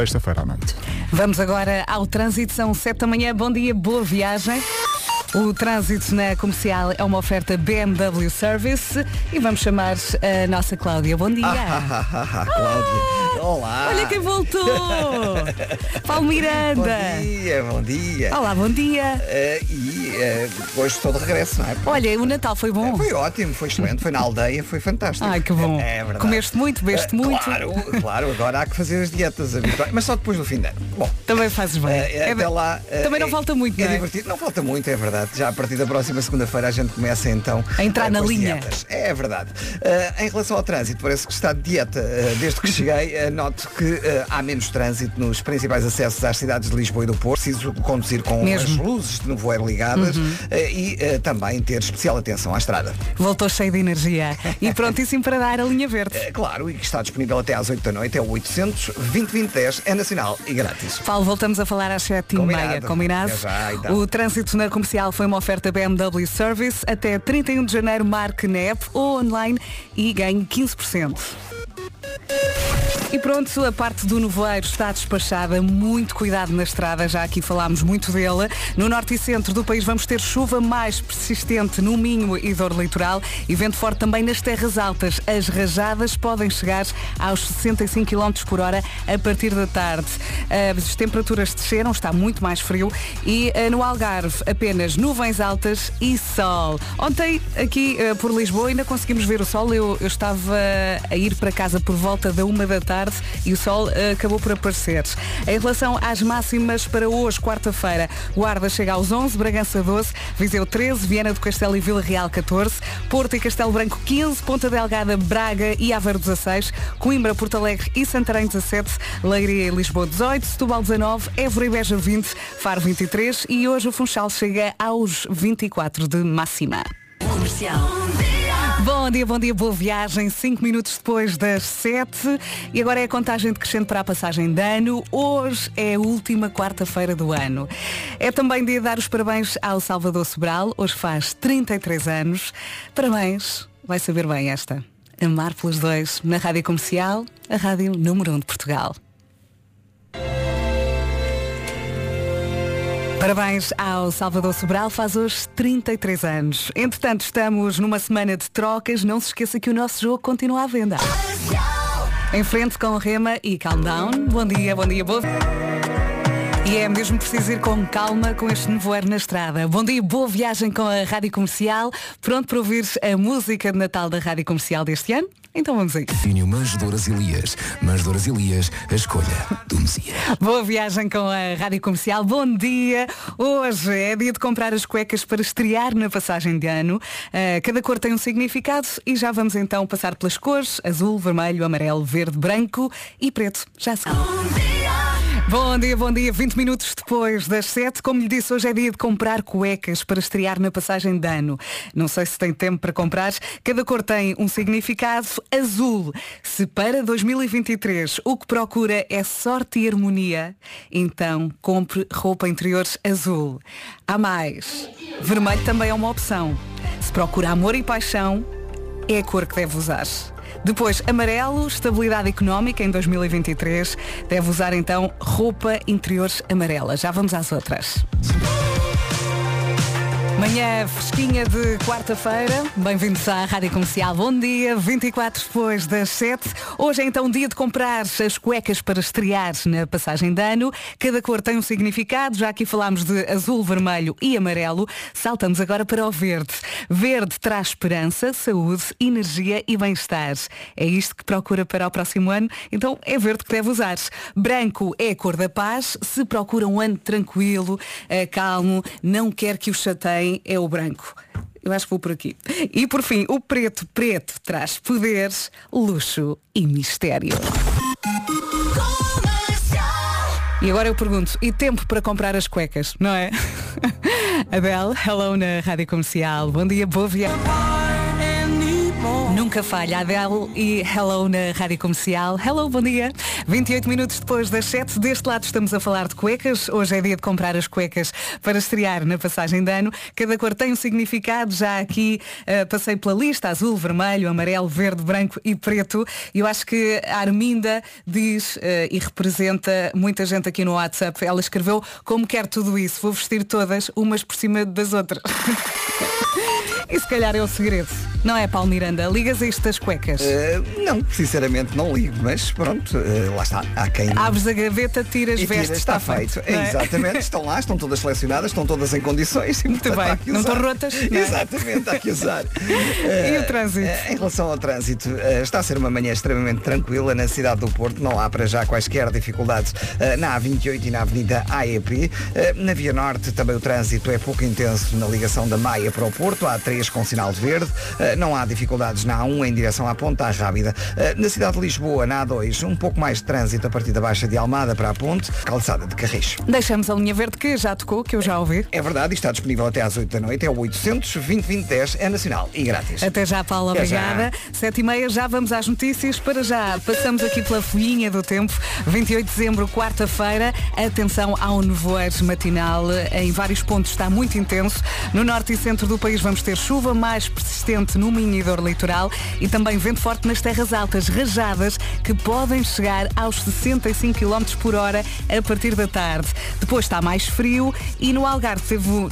sexta-feira à noite. Vamos agora ao trânsito, são 7 da manhã. Bom dia, boa viagem. O trânsito na comercial é uma oferta BMW Service e vamos chamar a nossa Cláudia. Bom dia. Cláudia. Olá. Olha quem voltou! Paulo Miranda. Bom dia, bom dia. Olá, bom dia. Eh, e eh, hoje estou de regresso, não é? Olha, o Natal foi bom. Foi ótimo, foi excelente, foi na aldeia, foi fantástico. Ai, que bom. É, verdade. Comeste muito, bebeste Eh, muito. Claro, claro, agora há que fazer as dietas habituais, mas só depois do fim de ano. Bom, Também fazes bem. eh, É até lá. eh, Também não é- falta muito, é não é? divertido. Não falta muito, é verdade. Já a partir da próxima segunda-feira a gente começa então A entrar eh, na linha. dietas. É verdade. Eh, em relação ao trânsito, parece que está de dieta. Eh, desde que cheguei, eh, noto que eh, há menos trânsito nos principais acessos às cidades de Lisboa e do Porto. Preciso conduzir com Mesmo. as luzes de nevoeiro ligadas Uhum. eh, e eh, também ter especial atenção à estrada. Voltou cheio de energia e prontíssimo para dar a linha verde. Eh, claro, e que está disponível até às 8 da noite, é o 800 2010 é nacional e grátis. Paulo, voltamos a falar às 7 e meia, Combinado. combinado? Até já, então. O trânsito na comercial foi uma oferta BMW Service. Até 31 de janeiro, marque app ou online e ganhe 15%. E pronto, a parte do nevoeiro está despachada. Muito cuidado na estrada, já aqui falámos muito dele. No norte e centro do país vamos ter chuva mais persistente no Minho e dor litoral e vento forte também nas terras altas. As rajadas podem chegar aos 65 km por hora a partir da tarde. As temperaturas desceram, está muito mais frio e eh, no Algarve apenas nuvens altas e sol. Ontem aqui eh, por Lisboa ainda conseguimos ver o sol. Eu, eu estava a ir para casa por volta da uma da tarde e o sol eh, acabou por aparecer. Em relação às máximas para hoje, quarta-feira, Guarda chega aos 11, Bragança 12, Viseu 13, Viana do Castelo e Vila Real 14, Porto e Castelo Branco 15, Ponta Delgada, Braga e Aveiro 16, Coimbra, Porto Alegre e Santarém 17, Leiria e Lisboa 18, Setúbal 19, Évora e Beja 20, Faro 23 e hoje o Funchal chega aos 24 de máxima. Bom dia, bom dia, boa viagem. Cinco minutos depois das sete. E agora é a contagem decrescente para a passagem de ano. Hoje é a última quarta-feira do ano. É também dia de dar os parabéns ao Salvador Sobral. Hoje faz 33 anos. Parabéns. Vai saber bem esta. Amar pelos dois na Rádio Comercial, a Rádio Número 1 de Portugal. Parabéns ao Salvador Sobral, faz hoje 33 anos. Entretanto, estamos numa semana de trocas. Não se esqueça que o nosso jogo continua à venda. Em frente com Rema e Calm Down. Bom dia, bom dia, boa. E é mesmo preciso ir com calma com este nevoeiro na estrada. Bom dia, boa viagem com a Rádio Comercial. Pronto para ouvir a música de Natal da Rádio Comercial deste ano? Então vamos aí. Vinho Manjedoras Elias. Manjedoras Elias, a escolha do Messias. Boa viagem com a Rádio Comercial. Bom dia. Hoje é dia de comprar as cuecas para estrear na passagem de ano. Ah, cada cor tem um significado e já vamos então passar pelas cores azul, vermelho, amarelo, verde, branco e preto. Já se Bom dia, bom dia. 20 minutos depois das 7. Como lhe disse, hoje é dia de comprar cuecas para estrear na passagem de ano. Não sei se tem tempo para comprar. Cada cor tem um significado. Azul. Se para 2023 o que procura é sorte e harmonia, então compre roupa interior azul. Há mais. Vermelho também é uma opção. Se procura amor e paixão, é a cor que deve usar. Depois, amarelo, estabilidade económica em 2023. Deve usar então roupa interior amarela. Já vamos às outras. Manhã fresquinha de quarta-feira. Bem-vindos à Rádio Comercial. Bom dia, 24 depois das 7. Hoje é então dia de comprar as cuecas para estrear na passagem de ano. Cada cor tem um significado. Já aqui falámos de azul, vermelho e amarelo. Saltamos agora para o verde. Verde traz esperança, saúde, energia e bem-estar. É isto que procura para o próximo ano. Então é verde que deve usar. Branco é a cor da paz. Se procura um ano tranquilo, eh, calmo, não quer que o chateiem, é o branco. Eu acho que vou por aqui. E por fim, o preto preto traz poderes, luxo e mistério. E agora eu pergunto, e tempo para comprar as cuecas, não é? Adele, hello na Rádio Comercial. Bom dia, boa viagem. Nunca falha. Adele e Hello na Rádio Comercial. Hello, bom dia. 28 minutos depois das 7. Deste lado estamos a falar de cuecas. Hoje é dia de comprar as cuecas para estrear na passagem de ano. Cada cor tem um significado. Já aqui uh, passei pela lista. Azul, vermelho, amarelo, verde, branco e preto. E eu acho que a Arminda diz uh, e representa muita gente aqui no WhatsApp. Ela escreveu como quer tudo isso. Vou vestir todas, umas por cima das outras. E se calhar é o segredo. Não é, Paulo Miranda? Ligas a isto das cuecas? Uh, não, sinceramente não ligo, mas pronto, uh, lá está. Há quem. Abres a gaveta, tiras, e vestes, está, está feito. É? Exatamente, estão lá, estão todas selecionadas, estão todas em condições. Muito bem, não estão rotas? Não é? Exatamente, há que usar. e o trânsito? em relação ao trânsito, está a ser uma manhã extremamente tranquila na cidade do Porto, não há para já quaisquer dificuldades na A28 e na Avenida AEP. na Via Norte também o trânsito é pouco intenso na ligação da Maia para o Porto, há três com sinal de verde. Não há dificuldades na A1 em direção à Ponta Rábida. Uh, na cidade de Lisboa, na A2, um pouco mais de trânsito a partir da Baixa de Almada para a Ponte, calçada de Carris. Deixamos a linha verde que já tocou, que eu já ouvi. É verdade, está disponível até às 8 da noite, é o 800 2010 é nacional e grátis. Até já, Paula, até obrigada. Já. 7 e meia, já vamos às notícias. Para já, passamos aqui pela folhinha do tempo. 28 de dezembro, quarta-feira. Atenção ao nevoeiro matinal. Em vários pontos está muito intenso. No norte e centro do país vamos ter chuva, mais persistente no minidor litoral e também vento forte nas terras altas, rajadas que podem chegar aos 65 km por hora a partir da tarde. Depois está mais frio e no Algarve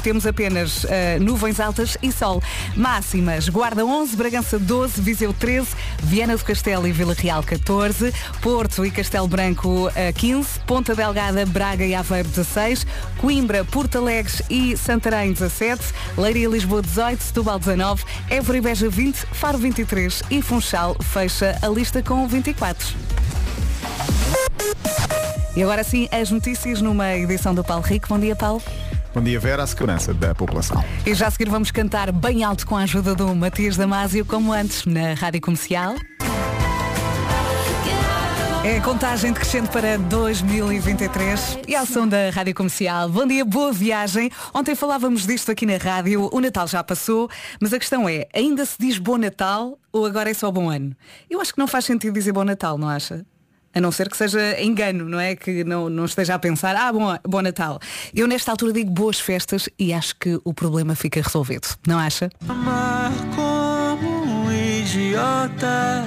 temos apenas uh, nuvens altas e sol. Máximas, Guarda 11, Bragança 12, Viseu 13, Viana do Castelo e Vila Real 14, Porto e Castelo Branco uh, 15, Ponta Delgada, Braga e Aveiro 16, Coimbra, Porto Alegre e Santarém 17, Leiria e Lisboa 18, Setúbal 19, Évora e Beja 20, Faro 23 e Funchal fecha a lista com 24. E agora sim, as notícias numa edição do Paulo Rico. Bom dia, Paulo. Bom dia, Vera, a segurança da população. E já a seguir vamos cantar bem alto com a ajuda do Matias Damasio, como antes, na Rádio Comercial. É contagem decrescente para 2023 e ao som da Rádio Comercial. Bom dia, boa viagem. Ontem falávamos disto aqui na rádio, o Natal já passou, mas a questão é, ainda se diz Bom Natal ou agora é só Bom Ano? Eu acho que não faz sentido dizer Bom Natal, não acha? A não ser que seja engano, não é? Que não, não esteja a pensar, ah, bom, bom Natal. Eu nesta altura digo boas festas e acho que o problema fica resolvido, não acha? Amar como um idiota.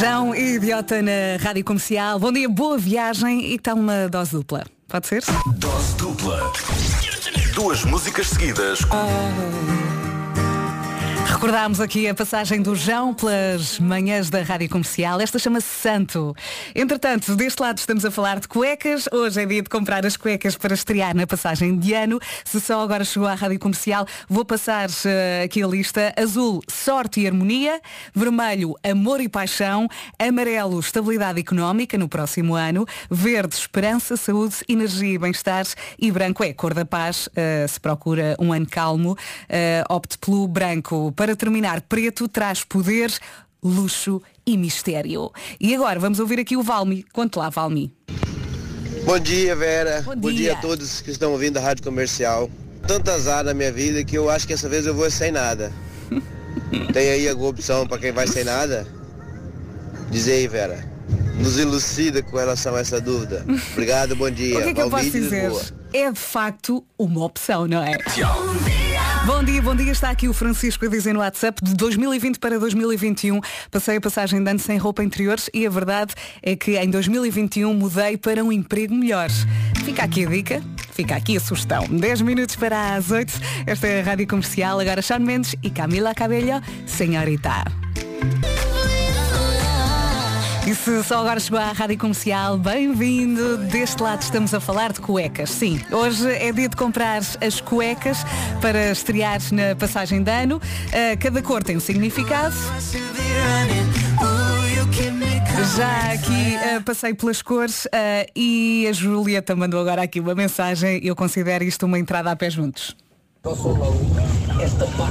João e Idiota na Rádio Comercial. Bom dia, boa viagem e está uma dose dupla. Pode ser? Dose dupla. Duas músicas seguidas. Oh. Recordámos aqui a passagem do João pelas manhãs da Rádio Comercial. Esta chama-se Santo. Entretanto, deste lado estamos a falar de cuecas. Hoje é dia de comprar as cuecas para estrear na passagem de ano. Se só agora chegou à Rádio Comercial, vou passar uh, aqui a lista. Azul, sorte e harmonia. Vermelho, amor e paixão. Amarelo, estabilidade económica no próximo ano. Verde, esperança, saúde, energia e bem-estar. E branco é cor da paz. Uh, se procura um ano calmo, uh, opte pelo branco para terminar, preto traz poder, luxo e mistério. E agora vamos ouvir aqui o Valmi. Conte lá, Valmi. Bom dia, Vera. Bom dia. Bom dia a todos que estão ouvindo a Rádio Comercial. Tanto azar na minha vida que eu acho que essa vez eu vou sem nada. Tem aí alguma opção para quem vai sem nada? Diz aí, Vera. Nos elucida com relação a essa dúvida. Obrigado, bom dia. O que é que eu posso dizer? É de facto uma opção, não é? Bom dia, bom dia. Está aqui o Francisco a dizer no WhatsApp de 2020 para 2021 passei a passagem de ano sem roupa interiores e a verdade é que em 2021 mudei para um emprego melhor. Fica aqui a dica, fica aqui a sugestão. 10 minutos para as 8. Esta é a Rádio Comercial. Agora Sean Mendes e Camila Cabello, Senhorita. E se só agora chegou à Rádio Comercial, bem-vindo. Deste lado estamos a falar de cuecas. Sim, hoje é dia de comprar as cuecas para estrear na passagem de ano. Uh, cada cor tem um significado. Já aqui uh, passei pelas cores uh, e a Julieta mandou agora aqui uma mensagem. Eu considero isto uma entrada a pé juntos.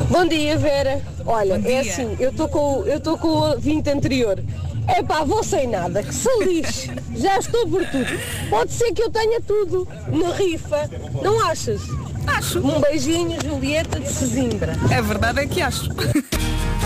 Bom dia, Vera. Olha, é assim, eu estou com, eu com o 20 anterior. É pá, vou sem nada, que se lixe. Já estou por tudo. Pode ser que eu tenha tudo na rifa. Não achas? Acho. Um beijinho, Julieta de Sesimbra. É verdade, é que acho.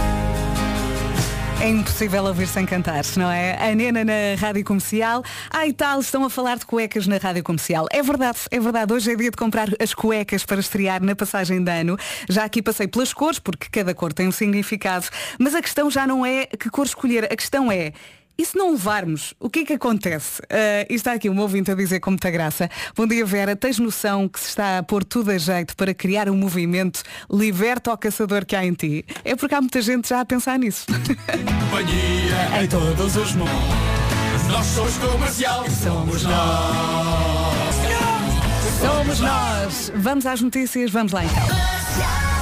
É impossível ouvir sem cantar, não é? A Nena na Rádio Comercial. E tal, estão a falar de cuecas na Rádio Comercial. É verdade, é verdade. Hoje é dia de comprar as cuecas para estrear na passagem de ano. Já aqui passei pelas cores, porque cada cor tem um significado. Mas a questão já não é que cor escolher. A questão é, e se não levarmos, o que é que acontece? Uh, e está aqui um ouvinte a dizer com muita graça. Bom dia Vera, tens noção que se está a pôr tudo a jeito para criar um movimento liberta o caçador que há em ti? É porque há muita gente já a pensar nisso. Companhia em todos os mundos. Nós somos comercial. Somos nós. Somos nós. Vamos às notícias, vamos lá então.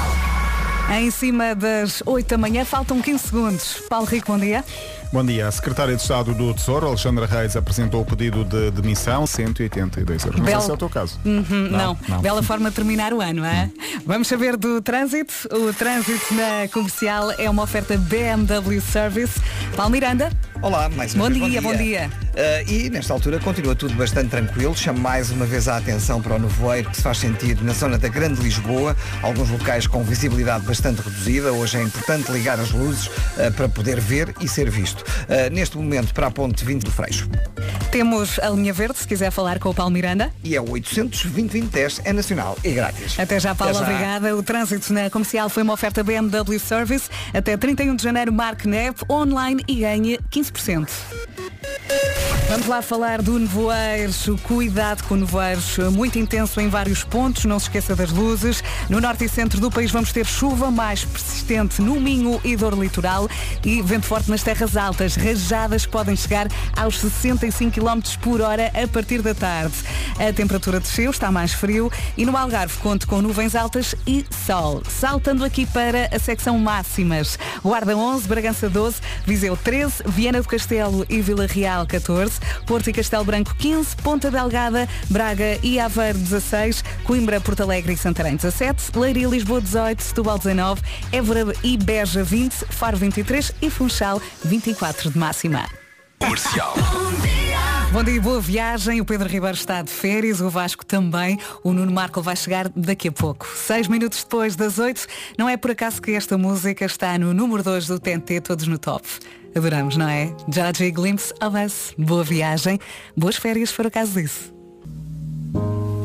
Em cima das 8 da manhã, faltam 15 segundos. Paulo Rico, bom dia. Bom dia. A Secretária de Estado do Tesouro, Alexandra Reis, apresentou o pedido de demissão, 182 euros. Não sei se é o teu caso. Uhum, não, não. bela forma de terminar o ano, é? Vamos saber do trânsito. O trânsito na comercial é uma oferta BMW Service. Paulo Miranda, Olá, mais uma Bom vez, dia, bom dia. Ah, e nesta altura continua tudo bastante tranquilo. Chamo mais uma vez a atenção para o nevoeiro que se faz sentir na zona da Grande Lisboa, alguns locais com visibilidade bastante reduzida. Hoje é importante ligar as luzes ah, para poder ver e ser visto. Ah, neste momento, para a ponte 20 do Freixo. temos a linha verde, se quiser falar com o Paulo Miranda. E é o 800 2010 é nacional e grátis. Até já, Paulo, Até já. obrigada. O trânsito na comercial foi uma oferta BMW Service. Até 31 de janeiro, marque NEP online e ganhe 15%. 14%. Vamos lá falar do nevoeiro. Cuidado com nevoeiros muito intenso em vários pontos. Não se esqueça das luzes. No norte e centro do país vamos ter chuva mais persistente no Minho e dor litoral e vento forte nas terras altas. Rajadas podem chegar aos 65 km por hora a partir da tarde. A temperatura desceu, está mais frio e no Algarve conto com nuvens altas e sol. Saltando aqui para a secção máximas. Guarda 11, Bragança 12, Viseu 13, Viana do Castelo e Vila Real 14, Porto e Castelo Branco 15, Ponta Delgada, Braga e Aveiro 16, Coimbra, Porto Alegre e Santarém 17, Leiria e Lisboa 18, Setúbal 19, Évora e Beja 20, Faro 23 e Funchal 24 de máxima. Comercial. Bom dia, boa viagem. O Pedro Ribeiro está de férias, o Vasco também. O Nuno Marco vai chegar daqui a pouco. Seis minutos depois das oito. Não é por acaso que esta música está no número 2 do TNT, todos no top. Adoramos, não é? Georgie Glimpse of Us. Boa viagem. Boas férias, for o caso disso.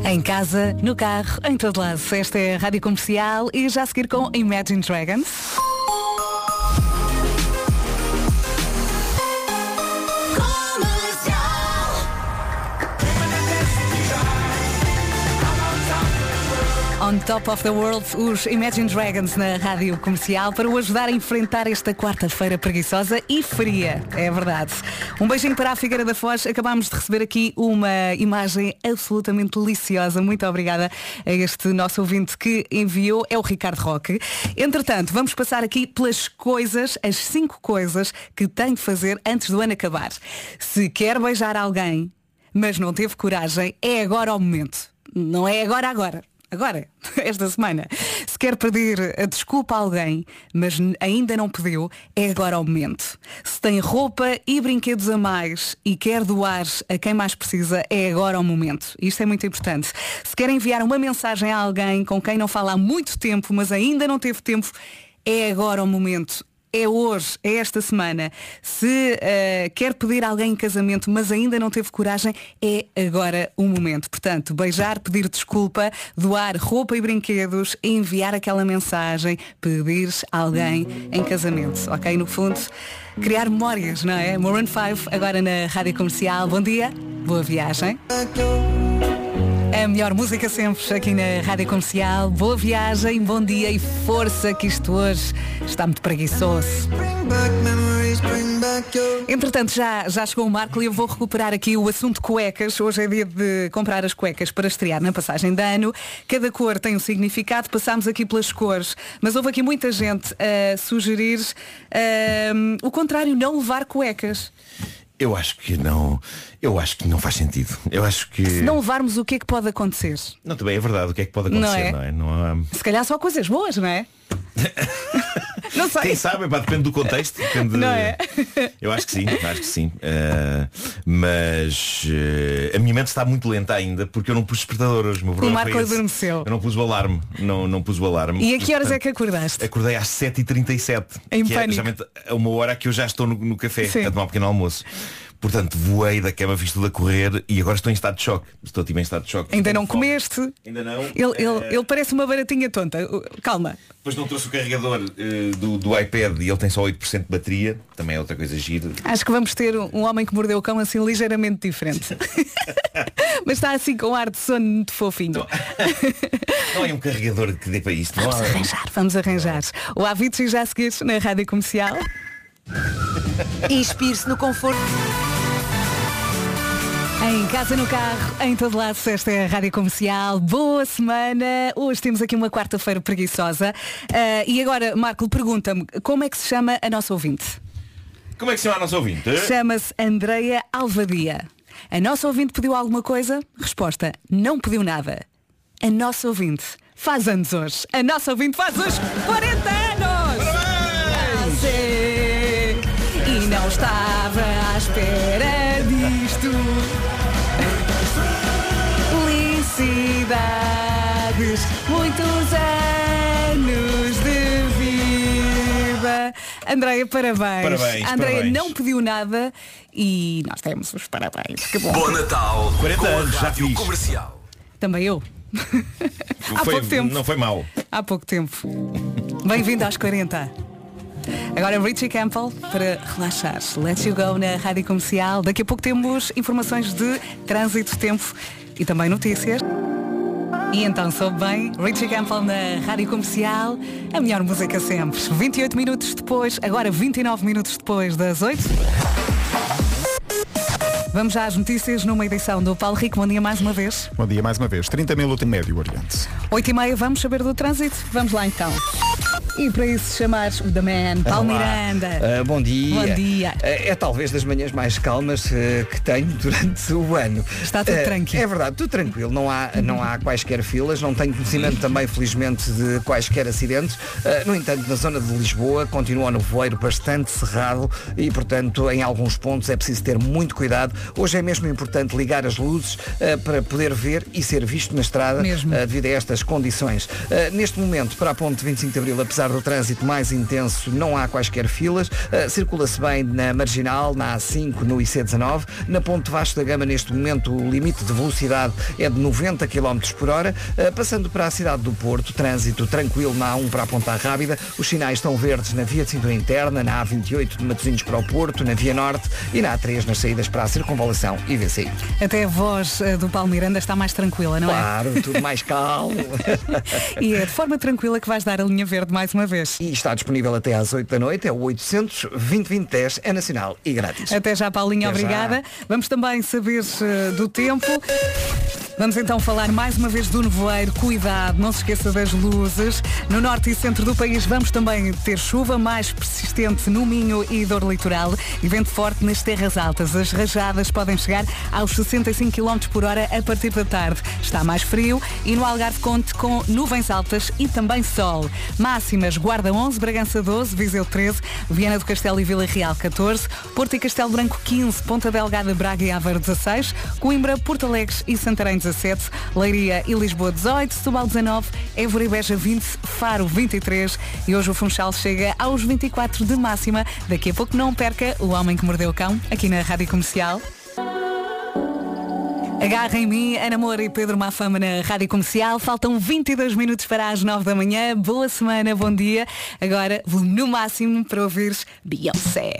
Em casa, no carro, em todo lado. Esta é a Rádio Comercial e já a seguir com Imagine Dragons. On Top of the World, os Imagine Dragons na rádio comercial para o ajudar a enfrentar esta quarta-feira preguiçosa e fria. É verdade. Um beijinho para a Figueira da Foz. Acabámos de receber aqui uma imagem absolutamente deliciosa. Muito obrigada a este nosso ouvinte que enviou. É o Ricardo Roque. Entretanto, vamos passar aqui pelas coisas, as cinco coisas que tem de fazer antes do ano acabar. Se quer beijar alguém, mas não teve coragem, é agora o momento. Não é agora agora. Agora, esta semana, se quer pedir a desculpa a alguém, mas ainda não pediu, é agora o momento. Se tem roupa e brinquedos a mais e quer doar a quem mais precisa, é agora o momento. Isto é muito importante. Se quer enviar uma mensagem a alguém com quem não fala há muito tempo, mas ainda não teve tempo, é agora o momento. É hoje, é esta semana. Se eh, quer pedir alguém em casamento, mas ainda não teve coragem, é agora o momento. Portanto, beijar, pedir desculpa, doar roupa e brinquedos, enviar aquela mensagem, pedir alguém em casamento. Ok? No fundo, criar memórias, não é? Maroon 5, agora na Rádio Comercial. Bom dia, boa viagem. A melhor música sempre aqui na Rádio Comercial. Boa viagem, bom dia e força que isto hoje está muito preguiçoso. Entretanto, já, já chegou o Marco e eu vou recuperar aqui o assunto cuecas. Hoje é dia de comprar as cuecas para estrear na passagem de ano. Cada cor tem um significado, passámos aqui pelas cores, mas houve aqui muita gente a sugerir ahm, o contrário, não levar cuecas. Eu acho que não. Eu acho que não faz sentido. Eu acho que. Se não levarmos, o que é que pode acontecer? Não, também é verdade. O que é que pode Não acontecer, é? não é? Não há- Se calhar só coisas boas, não é? Não sei. Quem sabe, pá, depende do contexto. Depende Não é? Eu acho que sim, acho que sim. Uh, mas uh, a minha mente está muito lenta ainda porque eu não pus despertador hoje. Meu O Marco adormeceu. Eu não pus o alarme. Não, não pus o alarme. E a que horas é que acordaste? Acordei às 7h37. Em que pânico. É justamente a uma hora que eu já estou no, no café Sim. a tomar um pequeno almoço. Portanto, voei da cama, fiz tudo a correr e agora estou em estado de choque. Estou tipo em estado de choque. Ainda não fome. comeste. Ainda não. Ele, ele, Eh, ele parece uma baratinha tonta. Uh, Calma. Depois não trouxe o carregador eh, do, do iPad e ele tem só 8% de bateria. Também é outra coisa gira. Acho que vamos ter um homem que mordeu o cão assim ligeiramente diferente. Mas está assim com ar de sono muito fofinho. Não é um carregador que dê para isto. Não Vamos há- arranjar, vamos arranjar. O Avicii já a seguir na Rádio Comercial. Inspire-se no conforto. Em casa, no carro, em todo lado, esta é a Rádio Comercial. Boa semana. Hoje temos aqui uma quarta-feira preguiçosa. Ah, e agora, Marco, pergunta-me, como é que se chama a nossa ouvinte? Como é que se chama a nossa ouvinte? Chama-se Andreia Alvadia. A nossa ouvinte pediu alguma coisa? Resposta, não pediu nada. A nossa ouvinte faz anos hoje. A nossa ouvinte faz hoje 40 anos! Ah, sim. E não estava à espera Felicidades, muitos anos de vida. Andreia, parabéns. Parabéns, A Andreia parabéns. não pediu nada e nós temos os parabéns. Que bom. Bom Natal 40 com a anos, já fiz. Comercial. Também eu. Há Foi- pouco tempo. Não foi mal. Há pouco tempo. Bem-vindo aos 40. Agora Richie Campbell para relaxar. Let you go na Rádio Comercial. Daqui a pouco temos informações de trânsito, tempo e também notícias. E então soube bem, Richie Campbell na Rádio Comercial, a melhor música sempre. 28 minutos depois, agora 29 minutos depois das 8. Vamos já às notícias numa edição do Paulo Rico. Bom dia mais uma vez. Bom dia mais uma vez. 30 minutos em médio, Oriente. 8 e meia, vamos saber do trânsito? Vamos lá então. E para isso chamar o The Man, Paulo Olá. Miranda. Ah, bom dia. Bom dia. Ah, é talvez das manhãs mais calmas ah, que tenho durante o ano. Está tudo tranquilo. É verdade, tudo tranquilo. Não há, não há quaisquer filas, não tenho conhecimento também, felizmente, de quaisquer acidentes. No entanto, na zona de Lisboa continua o nevoeiro bastante cerrado e, portanto, em alguns pontos é preciso ter muito cuidado. Hoje é mesmo importante ligar as luzes para poder ver e ser visto na estrada Mesmo. devido a estas condições. Uh, neste momento, para a ponte 25 de Abril, apesar do trânsito mais intenso, não há quaisquer filas. Uh, Circula-se bem na Marginal, na A5, no IC19. Na ponte Vasco da Gama, neste momento, o limite de velocidade é de 90 km por hora. Uh, Passando para a cidade do Porto, trânsito tranquilo na A1 para a Ponta Rábida. Os sinais estão verdes na via de cintura interna, na A28 de Matosinhos para o Porto, na Via Norte e na A3 nas saídas para a Circunvalação e VCI. Até a voz eh, do Paulo Miranda está mais tranquila, não Claro, tudo mais calmo. é? E é de forma tranquila que vais dar a linha verde mais uma vez. E está disponível até às 8 da noite, é o 800 2010 é nacional e grátis. Até já, Paulinha, Até já. obrigada. Vamos também saber eh, do tempo. Vamos então falar mais uma vez do nevoeiro. Cuidado, não se esqueça das luzes. No norte e centro do país vamos também ter chuva mais persistente no Minho e dor litoral e vento forte nas terras altas. As rajadas podem chegar aos 65 km por hora a partir da tarde. Está mais frio e no Algarve conte com nuvens altas e também sol. Máximas, Guarda 11, Bragança 12, Viseu 13, Viana do Castelo e Vila Real 14, Porto e Castelo Branco 15, Ponta Delgada, Braga e Aveiro 16, Coimbra, Porto Alegre e Santarém 17, Leiria e Lisboa 18, Setúbal 19, Évora e Beja 20, Faro 23 e hoje o Funchal chega aos 24 de máxima. Daqui a pouco não perca o Homem que Mordeu o Cão aqui na Rádio Comercial. Agarra em mim, Ana Moura e Pedro Mafama na Rádio Comercial. Faltam 22 minutos para as 9 da manhã. Boa semana, bom dia. Agora, no máximo para ouvires Beyoncé.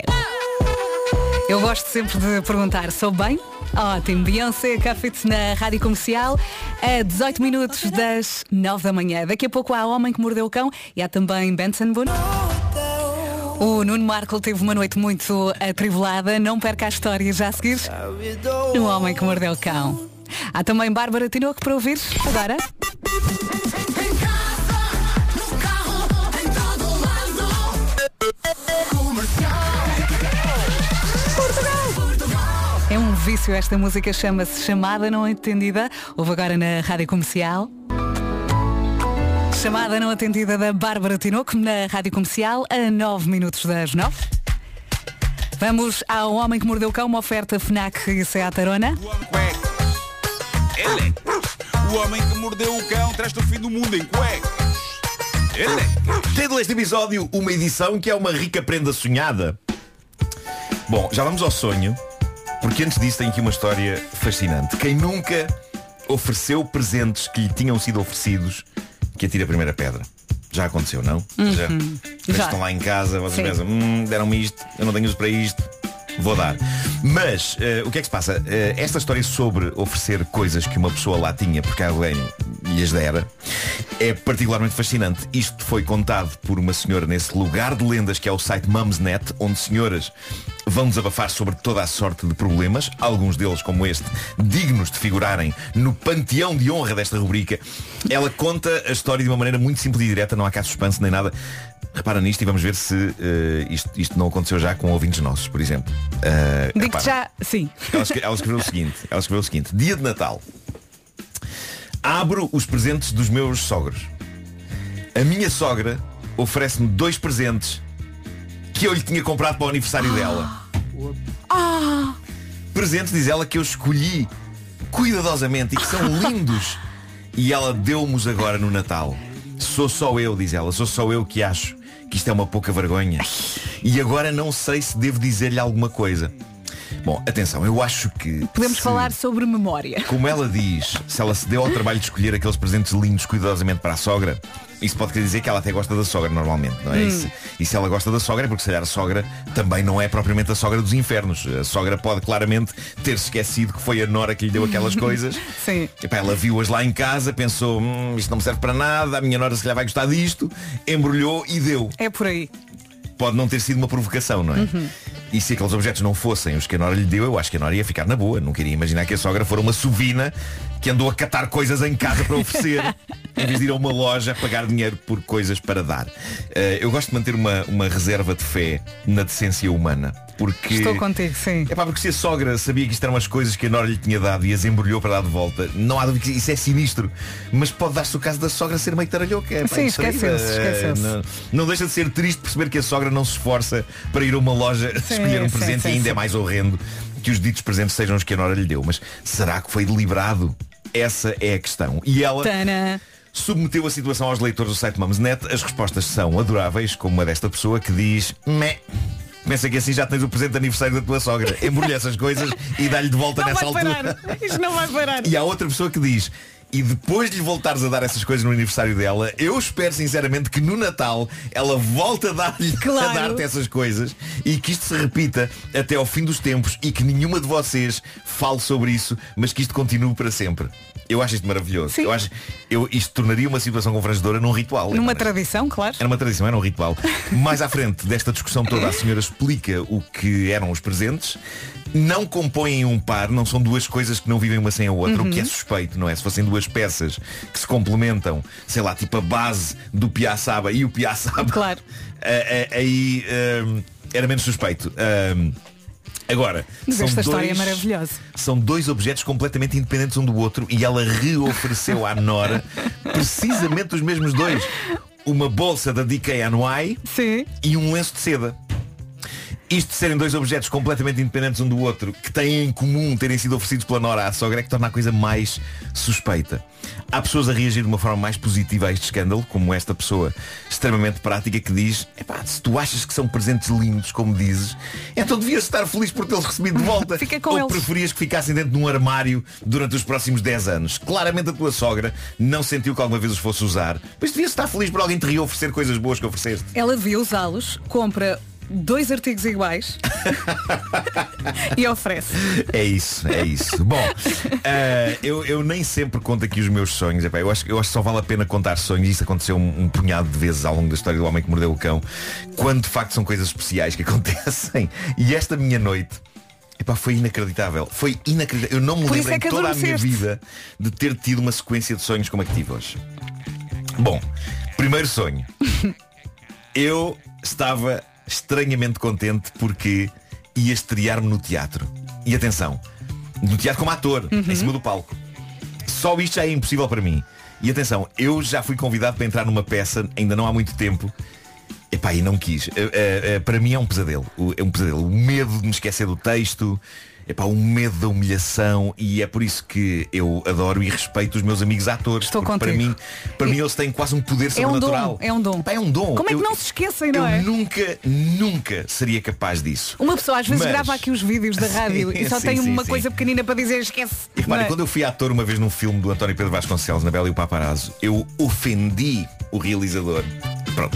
Eu gosto sempre de perguntar, sou bem? Ótimo, Beyoncé, Cafete na Rádio Comercial, a 18 minutos das 9 da manhã. Daqui a pouco há Homem que Mordeu o Cão e há também Benson Boone. O Nuno Marco teve uma noite muito atribulada. Não perca a história já a seguir no Homem que Mordeu o Cão. Há também Bárbara Tinoco para ouvir agora. É um vício esta música, chama-se Chamada Não Entendida. Houve agora na Rádio Comercial. Chamada não atendida da Bárbara Tinoco na Rádio Comercial a 9 minutos das 9. Vamos ao Homem que Mordeu o Cão, uma oferta FNAC e Seat Arona. Ele. O homem que mordeu o cão traz-te o fim do mundo em cuecas. Ele. Título deste episódio, uma edição que é uma rica prenda sonhada. Bom, já vamos ao sonho, porque antes disso tem aqui uma história fascinante. Quem nunca ofereceu presentes que lhe tinham sido oferecidos, que atira a primeira pedra. Já aconteceu, não? Já. Vocês estão lá em casa, vocês Sim. pensam, hum, deram-me isto, eu não tenho uso para isto, vou dar. Mas eh, o que é que se passa? Eh, esta história sobre oferecer coisas que uma pessoa lá tinha porque alguém lhe as dera é particularmente fascinante. Isto foi contado por uma senhora nesse lugar de lendas que é o site Mumsnet, onde senhoras vão desabafar sobre toda a sorte de problemas, alguns deles como este, dignos de figurarem no panteão de honra desta rubrica. Ela conta a história de uma maneira muito simples e direta, não há cá suspense nem nada. Repara nisto e vamos ver se eh, isto, isto não aconteceu já com ouvintes nossos, por exemplo. Eh, Digo já, sim. Ela, ela escreveu o seguinte, ela escreveu o seguinte, dia de Natal. Abro os presentes dos meus sogros. A minha sogra oferece-me dois presentes que eu lhe tinha comprado para o aniversário dela. Presentes, diz ela, que eu escolhi cuidadosamente e que são lindos. E ela deu-nos agora no Natal. Sou só eu, diz ela, sou só eu que acho que isto é uma pouca vergonha. E agora não sei se devo dizer-lhe alguma coisa. Bom, atenção, eu acho que. Podemos se- falar sobre memória. como ela diz, se ela se deu ao trabalho de escolher aqueles presentes lindos cuidadosamente para a sogra, isso pode querer dizer que ela até gosta da sogra normalmente, não é? E, se, e se ela gosta da sogra é porque se calhar a sogra também não é propriamente a sogra dos infernos. A sogra pode claramente ter-se esquecido que foi a Nora que lhe deu aquelas coisas. Sim. Epá, ela viu-as lá em casa, pensou, hum, isto não me serve para nada, a minha Nora se calhar vai gostar disto, embrulhou e deu É por aí. Pode não ter sido uma provocação, não é? E se aqueles objetos não fossem os que a Nora lhe deu, eu acho que a Nora ia ficar na boa. Não queria imaginar que a sogra fora uma sovina que andou a catar coisas em casa para oferecer, em vez de ir a uma loja pagar dinheiro por coisas para dar. Eh, eu gosto de manter uma, uma reserva de fé na decência humana. Porque Estou contigo, sim. é pá, porque se a sogra sabia que isto eram as coisas que a Nora lhe tinha dado e as embrulhou para dar de volta, não há dúvida que isso é sinistro. Mas pode dar-se o caso da sogra ser meio taralhoca. é Sim, esqueceu-se, esqueceu-se. Não, não deixa de ser triste perceber que a sogra não se esforça para ir a uma loja escolher um sim, presente sim, e ainda sim. é mais horrendo que os ditos presentes sejam os que a Nora lhe deu. Mas será que foi deliberado? Essa é a questão. E ela Tana. submeteu a situação aos leitores do site Mumsnet. As respostas são adoráveis, como a desta pessoa que diz Meh. Pensa que assim já tens o presente de aniversário da tua sogra. Embrulha essas coisas e dá-lhe de volta Não nessa altura. parar. Isto não vai parar. E há outra pessoa que diz e depois de lhe voltares a dar essas coisas no aniversário dela, eu espero sinceramente que no Natal ela volte a dar-lhe Claro. a dar-te essas coisas e que isto se repita até ao fim dos tempos e que nenhuma de vocês fale sobre isso, mas que isto continue para sempre. Eu acho isto maravilhoso. Sim. Eu acho, eu, isto tornaria uma situação constrangedora num ritual. Numa É, tradição, claro. era uma tradição, era um ritual. Mais à frente desta discussão toda, a senhora explica o que eram os presentes. Não compõem um par, não são duas coisas que não vivem uma sem a outra, o que é suspeito, não é? Se fossem duas peças que se complementam, sei lá, tipo a base do piaçaba e o piaçaba, Claro. aí hum, era menos suspeito. Hum, agora, Mas são esta dois, história é maravilhosa. São dois objetos completamente independentes um do outro e ela reofereceu à Nora precisamente os mesmos dois. Uma bolsa da DKNY Sim. e um lenço de seda. Isto de serem dois objetos completamente independentes um do outro, que têm em comum terem sido oferecidos pela Nora à sogra, é que torna a coisa mais suspeita. Há pessoas a reagir de uma forma mais positiva a este escândalo, como esta pessoa extremamente prática que diz Epá, se tu achas que são presentes lindos, como dizes, então devias estar feliz por tê-los recebido de volta. Fica com Ou eles. preferias que ficassem dentro de um armário durante os próximos 10 anos. Claramente a tua sogra não sentiu que alguma vez os fosse usar, mas devias estar feliz por alguém te reoferecer coisas boas que ofereceste. Ela devia usá-los, compra dois artigos iguais e oferece. É isso, é isso. Bom, eh, eu, eu nem sempre conto aqui os meus sonhos. Epá, eu, acho, eu acho que só vale a pena contar sonhos. Isso aconteceu um, um punhado de vezes ao longo da história do homem que mordeu o cão. Quando de facto são coisas especiais que acontecem. E esta minha noite. Epá, foi inacreditável. Foi inacreditável. Eu não me lembro é em toda a minha vida de ter tido uma sequência de sonhos como a que tive hoje. Bom, primeiro sonho. Eu estava estranhamente contente porque ia estrear-me no teatro. E atenção, no teatro como ator, em cima do palco. Só isto já é impossível para mim. E atenção, eu já fui convidado para entrar numa peça ainda não há muito tempo. Epá, e não quis. Eh, eh, eh, para mim é um pesadelo. É um pesadelo. O medo de me esquecer do texto. Epá, o medo da humilhação e é por isso que eu adoro e respeito os meus amigos atores. Estou porque para contigo. mim, para mim eles têm quase um poder É um sobrenatural. dom, é um dom. É um dom. Como é que Eu- não se esquecem, não eu é? nunca, nunca seria capaz disso. Uma pessoa às vezes Mas- grava aqui os vídeos da rádio Sim, e só sim, tem sim, uma coisa pequenina para dizer esquece. E repare, é? quando eu fui ator uma vez num filme do António Pedro Vasconcelos, na Bela e o Paparazzo, eu ofendi o realizador. Pronto,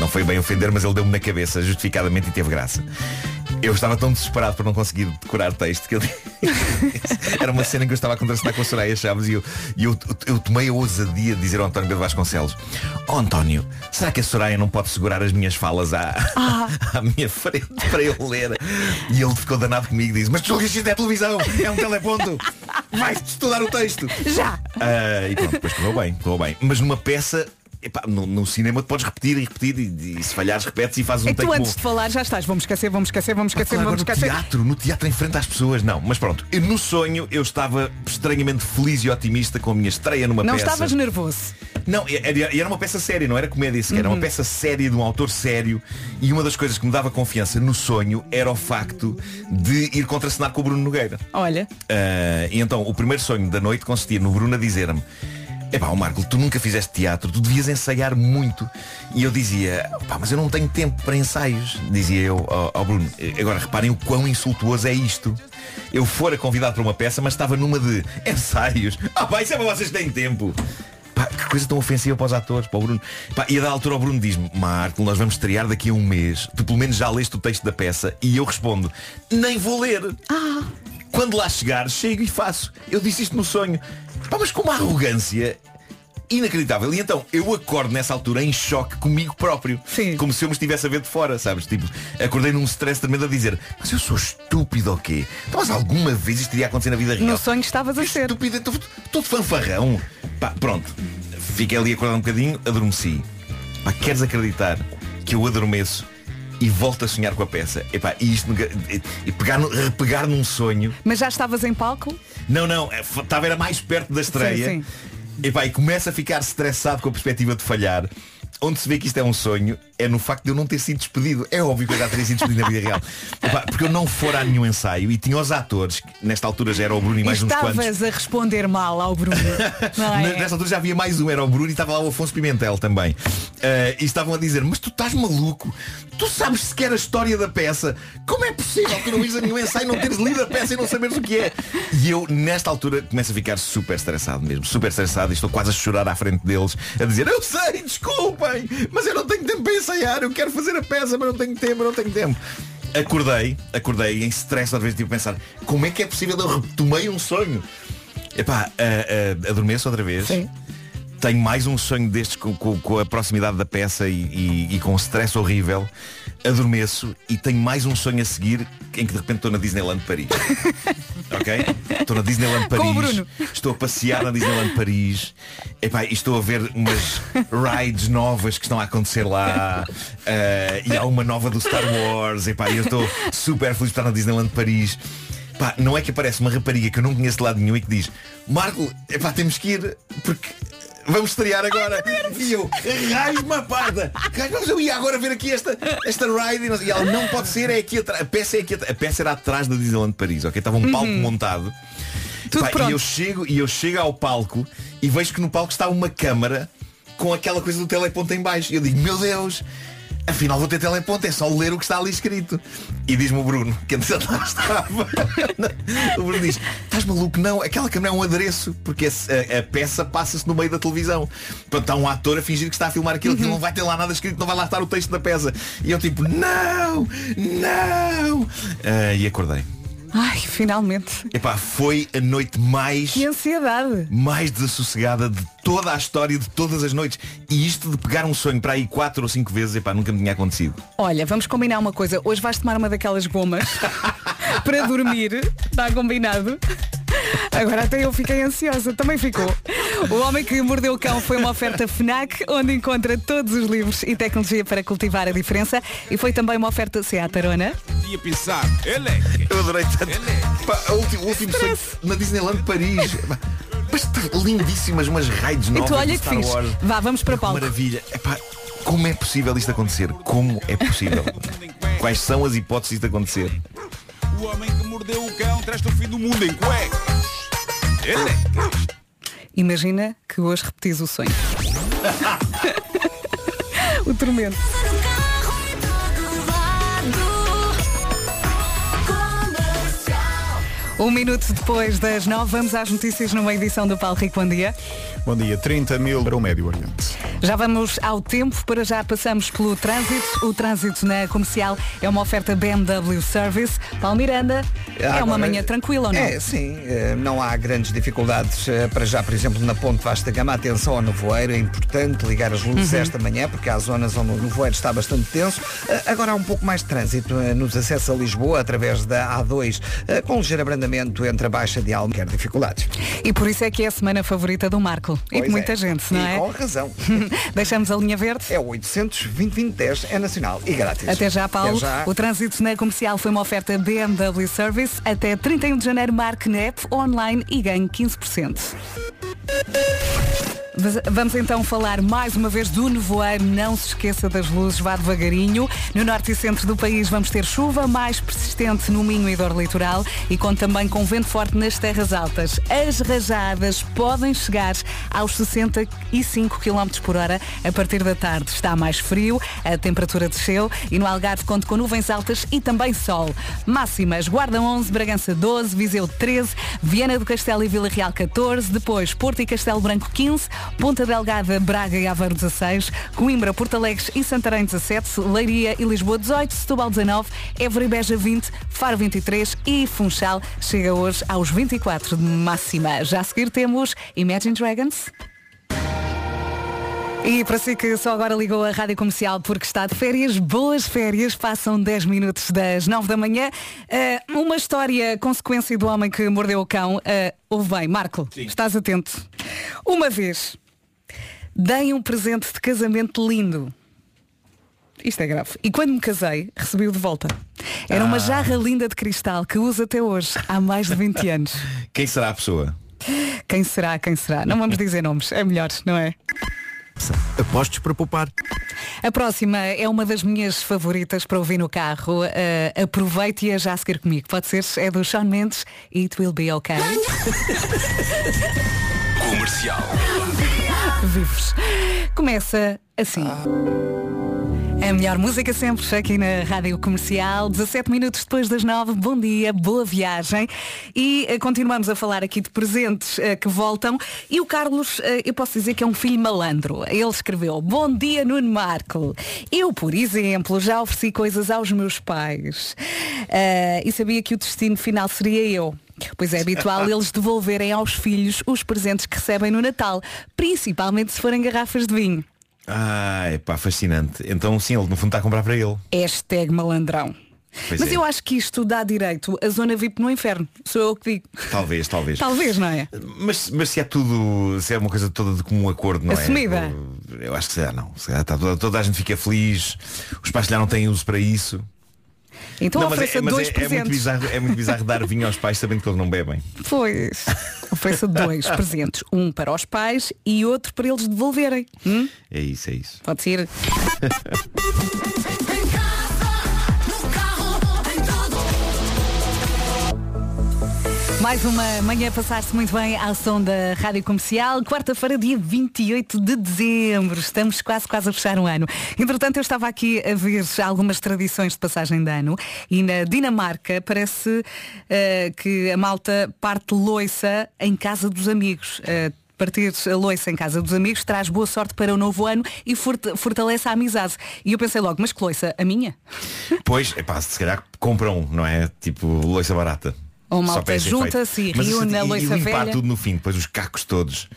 não foi bem ofender, mas ele deu-me na cabeça, justificadamente, e teve graça. Eu estava tão desesperado por não conseguir decorar texto que ele... Era uma cena em que eu estava a contracenar com a Soraya Chaves e eu, eu, eu tomei a ousadia de dizer ao António Pedro Vasconcelos Oh António, será que a Soraya não pode segurar as minhas falas à, à minha frente para eu ler? E ele ficou danado comigo e disse Mas tu isto é televisão, é um teleponto Vais estudar o texto Já! Ah, E pronto, depois correu bem, correu bem Mas numa peça epá, no, no cinema tu podes repetir e repetir e, e se falhares repetes e fazes um É take tu bom antes de falar já estás. Vamos esquecer, vamos esquecer, vamos esquecer, Claro, vamos no esquecer. teatro, no teatro em frente às pessoas, não. Mas pronto, eu, no sonho eu estava estranhamente feliz e otimista com a minha estreia numa Não peça. estavas nervoso. Não, era, era uma peça séria, não era comédia sequer, era Uhum. uma peça séria de um autor sério e uma das coisas que me dava confiança no sonho era o facto de ir contracenar com o Bruno Nogueira. Olha, Ah, e então o primeiro sonho da noite consistia no Bruno a dizer-me Epá, ó Marco, tu nunca fizeste teatro, tu devias ensaiar muito. E eu dizia, pá, mas eu não tenho tempo para ensaios, dizia eu ao, ao Bruno. Agora reparem o quão insultuoso é isto. Eu fora convidado para uma peça, mas estava numa de ensaios. Ah pá, isso é para vocês que têm tempo. Pá, que coisa tão ofensiva para os atores, para o Bruno. Pá, e a da altura o Bruno diz-me, Marco, nós vamos estrear daqui a um mês. Tu pelo menos já leste o texto da peça. E eu respondo, nem vou ler. Quando lá chegar, chego e faço. Eu disse isto no sonho. Pá, mas com uma arrogância inacreditável. E então eu acordo nessa altura em choque comigo próprio. Sim. Como se eu me estivesse a ver de fora, sabes? Tipo, acordei num stress tremendo a dizer, mas eu sou estúpido ou quê? Então, mas alguma vez isto iria acontecer na vida real? no sonho estavas a ser. Estúpido, estou todo fanfarrão. Pá, pronto. Fiquei ali acordado um bocadinho, adormeci. Pá, queres acreditar que eu adormeço e volto a sonhar com a peça? Epá, e isto e- pegar, no- repegar num sonho. Mas já estavas em palco? Não, não, é, estava era mais perto da estreia. Sim, sim. Epá, e começa a ficar estressado com a perspectiva de falhar. Onde se vê que isto é um sonho é no facto de eu não ter sido despedido. É óbvio que eu já teria sido despedido na vida real. Epá, porque eu não fora a nenhum ensaio e tinha os atores, que nesta altura já era o Bruno e E mais uns quantos. estavas a responder mal ao Bruno. É? Nessa altura já havia mais um, era o Bruno e estava lá o Afonso Pimentel também. Eh, e estavam a dizer, mas tu estás maluco? Tu sabes sequer a história da peça? Como é possível que não ires a nenhum ensaio, não teres lido a peça e não saberes o que é? E eu, nesta altura, começo a ficar super estressado mesmo, super estressado e estou quase a chorar à frente deles, a dizer, eu sei, desculpem, mas eu não tenho tempo para ensaiar, eu quero fazer a peça, mas não tenho tempo, não tenho tempo. Acordei, acordei em stress, às vezes a pensar, como é que é possível eu retomei um sonho? Epá, ah, ah, adormeço outra vez. Tenho mais um sonho destes com, com- com a proximidade da peça e, e- e com um stress horrível. Adormeço e tenho mais um sonho a seguir em que de repente estou na Disneyland Paris. ok? Estou na Disneyland Paris. Estou a passear na Disneyland Paris. Epá, e estou a ver umas rides novas que estão a acontecer lá. Ah, e há uma nova do Star Wars. Epá, e eu estou super feliz de estar na Disneyland Paris. Pá, não é que aparece uma rapariga que eu não conheço de lado nenhum e que diz Marco, epá, temos que ir porque vamos estrear agora. e eu, raios uma parda. Mas eu ia agora ver aqui esta, esta ride. E não E ela, não pode ser, é aqui atrás. A peça é aqui atrás. A peça era atrás da Disneyland Paris, ok? Estava um palco montado. Pá, e eu chego e eu chego ao palco e vejo que no palco está uma câmara com aquela coisa do teleponto em baixo. E eu digo, meu Deus, afinal vou ter teleponto, é só ler o que está ali escrito. E diz-me o Bruno, que antes lá estava. o Bruno diz, estás maluco? Não, aquela câmara é um adereço, porque a, a peça passa-se no meio da televisão. Portanto, está um ator a fingir que está a filmar aquilo, que não vai ter lá nada escrito, não vai lá estar o texto da peça. E eu tipo, não, não. Ah, e acordei. Ai, finalmente. Epá, foi a noite mais Que ansiedade. mais desassossegada de toda a história de todas as noites. E isto de pegar um sonho para aí quatro ou cinco vezes, epá, nunca me tinha acontecido. Olha, vamos combinar uma coisa. Hoje vais tomar uma daquelas gomas para dormir. Está combinado? Agora até eu fiquei ansiosa, também ficou. O Homem que Mordeu o Cão foi uma oferta FNAC, onde encontra todos os livros e tecnologia para cultivar a diferença. E foi também uma oferta Seat Arona. Ia pensar, ele é. Eu adorei tanto. Pá, o último, o último sonho na Disneyland Paris. Mas lindíssimas, umas raids E novas tu olha de que Star. Wars. Vá, vamos para palco. maravilha. Epá, como é possível isto acontecer? Como é possível? Quais são as hipóteses disto acontecer? O homem que mordeu o cão traz-te o fim do mundo em cuecas. Elecas. Imagina que hoje repetis o sonho. o tormento. Um minuto depois das nove, vamos às notícias numa edição do Paulo Rico. Bom dia. Bom dia, 30 mil para o Médio Oriente. Já vamos ao tempo, para já passamos pelo trânsito. O trânsito na comercial é uma oferta BMW Service. Paulo Miranda, é uma Agora, manhã tranquila ou não? É, sim, eh, não há grandes dificuldades eh, para já, por exemplo, na Ponte Vasta Gama. Atenção ao nevoeiro, é importante ligar as luzes Uhum. esta manhã, porque há zonas onde o nevoeiro está bastante tenso. Eh, Agora há um pouco mais de trânsito nos acessos a Lisboa, através da A2, eh, com ligeiro abrandamento entre a Baixa de Alma, quer dificuldades. E por isso é que é a semana favorita do Marco. e Pois de muita é. gente, não e é? com razão. Deixamos a linha verde. É o 800 2010 é nacional e grátis. Até já, Paulo. Até já. O trânsito na comercial foi uma oferta BMW Service. Até 31 de janeiro, marque na app online e ganhe 15%. Vamos então falar mais uma vez do nevoeiro. Não se esqueça das luzes, vá devagarinho. No norte e centro do país vamos ter chuva mais persistente no Minho e Dor Litoral e conta também com vento forte nas terras altas. As rajadas podem chegar aos 65 km por hora a partir da tarde. Está mais frio, a temperatura desceu e no Algarve conta com nuvens altas e também sol. Máximas, Guarda 11, Bragança 12, Viseu 13, Viana do Castelo e Vila Real 14, depois Porto e Castelo Branco 15, Ponta Delgada, Braga e Aveiro 16, Coimbra, Porto Alegre e Santarém 17, Leiria e Lisboa 18, Setúbal 19, Évora e Beja 20, Faro 23 e Funchal chega hoje aos 24 de máxima. Já a seguir temos Imagine Dragons. E para si que só agora ligou a rádio comercial porque está de férias, boas férias, passam 10 minutos das 9 da manhã. Ah, uma história consequência do homem que mordeu o cão. Uh, ouve bem, Marco, estás atento. Uma vez dei um presente de casamento lindo. Isto é grave. E quando me casei, recebi-o de volta. Era uma Ah. jarra linda de cristal que uso até hoje, há mais de 20 anos. Quem será a pessoa? Quem será? Quem será? Não vamos dizer nomes, é melhor, não é? Apostos para poupar. A próxima é uma das minhas favoritas para ouvir no carro. Uh, Aproveite-a já a seguir comigo. Pode ser, é do Sean Mendes. It will be okay. Comercial. Vivos. Começa assim. A melhor música sempre aqui na Rádio Comercial, 17 minutos depois das 9. Bom dia, boa viagem. E eh, continuamos a falar aqui de presentes eh, que voltam. E o Carlos, eh, eu posso dizer que é um filho malandro. Ele escreveu: Bom dia, Nuno Marco. Eu, por exemplo, já ofereci coisas aos meus pais. Eh, e sabia que o destino final seria eu. Pois é habitual eles devolverem aos filhos os presentes que recebem no Natal, principalmente se forem garrafas de vinho. Ah, é pá, fascinante. Então sim, ele no fundo está a comprar para ele. Hashtag malandrão. Pois Mas é. eu acho que isto dá direito a zona VIP no inferno. Sou eu que digo. Talvez, talvez. Talvez, não é? Mas, mas se é tudo, se é uma coisa toda de comum acordo, não Assumida. é? Eu, eu acho que se calhar não. Se calhar está toda, toda a gente fica feliz, os pais calhar não têm uso para isso. Então não, mas ofereça é, mas dois é, é muito presentes. bizarro, é muito bizarro dar vinho aos pais sabendo que eles não bebem. Pois. Ofereça dois presentes. Um para os pais e outro para eles devolverem. Hum? É isso, é isso. Pode ser. Mais uma manhã passar-se muito bem ao som da Rádio Comercial. Quarta-feira, dia 28 de dezembro. Estamos quase, quase a fechar um ano. Entretanto, eu estava aqui a ver algumas tradições de passagem de ano e na Dinamarca parece eh, que a malta parte loiça em casa dos amigos. Eh, Partir a loiça em casa dos amigos traz boa sorte para o novo ano e fortalece a amizade. E eu pensei logo, mas que loiça? A minha? Pois, é pá, se calhar compram, não é? Tipo, loiça barata. Ou malta junta-se e reúne a e- loiça e limpar velha. tudo no fim, depois os cacos todos.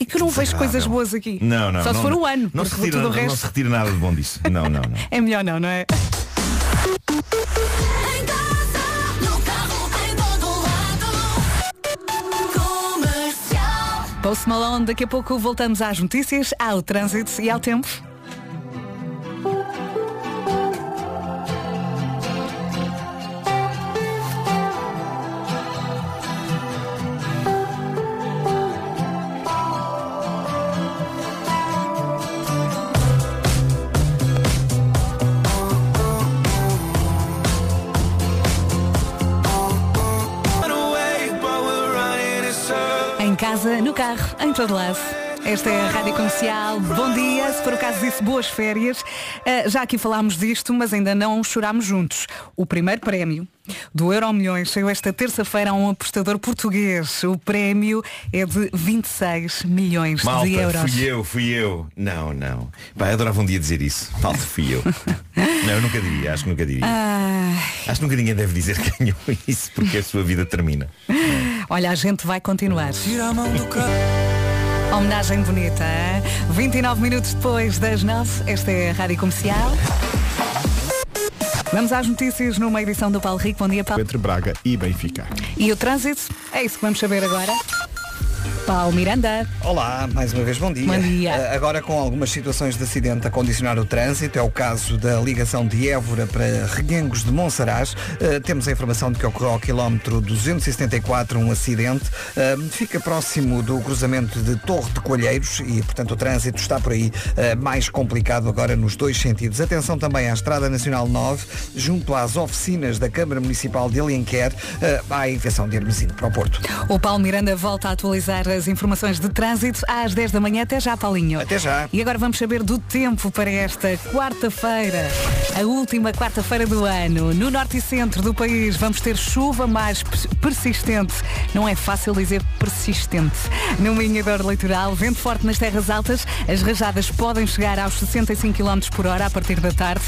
E que eu não vejo coisas boas aqui. Não, não. Só se não, for não. o ano, Não se, retira, não resto se retira nada de bom disso. Não, não, não. é melhor não, não é? Post Malone, daqui a pouco voltamos às notícias, ao trânsito e ao tempo. Casa, no carro, em todo lado. Esta é a Rádio Comercial. Bom dia, se for o caso disso, boas férias. Uh, já aqui falámos disto, mas ainda não chorámos juntos. O primeiro prémio do Euro Milhões saiu esta terça-feira a um apostador português. O prémio é de 26 milhões Malta, de euros. fui eu, fui eu. Não, não. Pá, eu adorava um dia dizer isso. Malta, fui eu. não, eu nunca diria, acho que nunca diria. Acho que nunca ninguém deve dizer que ganhou isso porque a sua vida termina. olha, a gente vai continuar. Homenagem bonita, hein? 29 minutos depois das 9, esta é a Rádio Comercial. Vamos às notícias numa edição do Paulo Rico. Bom dia, Paulo. Entre Braga e Benfica. E o trânsito? É isso que vamos saber agora. Paulo Miranda. Olá, mais uma vez bom dia. Bom dia. Eh, Agora com algumas situações de acidente a condicionar o trânsito, é o caso da ligação de Évora para Reguengos de Monsaraz. Eh, temos a informação de que ocorreu ao quilómetro 274 um acidente. Eh, fica próximo do cruzamento de Torre de Coalheiros e, portanto, o trânsito está por aí eh, mais complicado agora nos dois sentidos. Atenção também à Estrada Nacional 9, junto às oficinas da Câmara Municipal de Alenquer, eh, à invenção de Hermesino para o Porto. O Paulo Miranda volta a atualizar as informações de trânsito às 10 da manhã. Até já, Paulinho. Até já. E agora vamos saber do tempo para esta quarta-feira, a última quarta-feira do ano. No norte e centro do país vamos ter chuva mais pers- persistente. Não é fácil dizer persistente. No Minhador Litoral, vento forte nas terras altas, as rajadas podem chegar aos 65 km por hora a partir da tarde.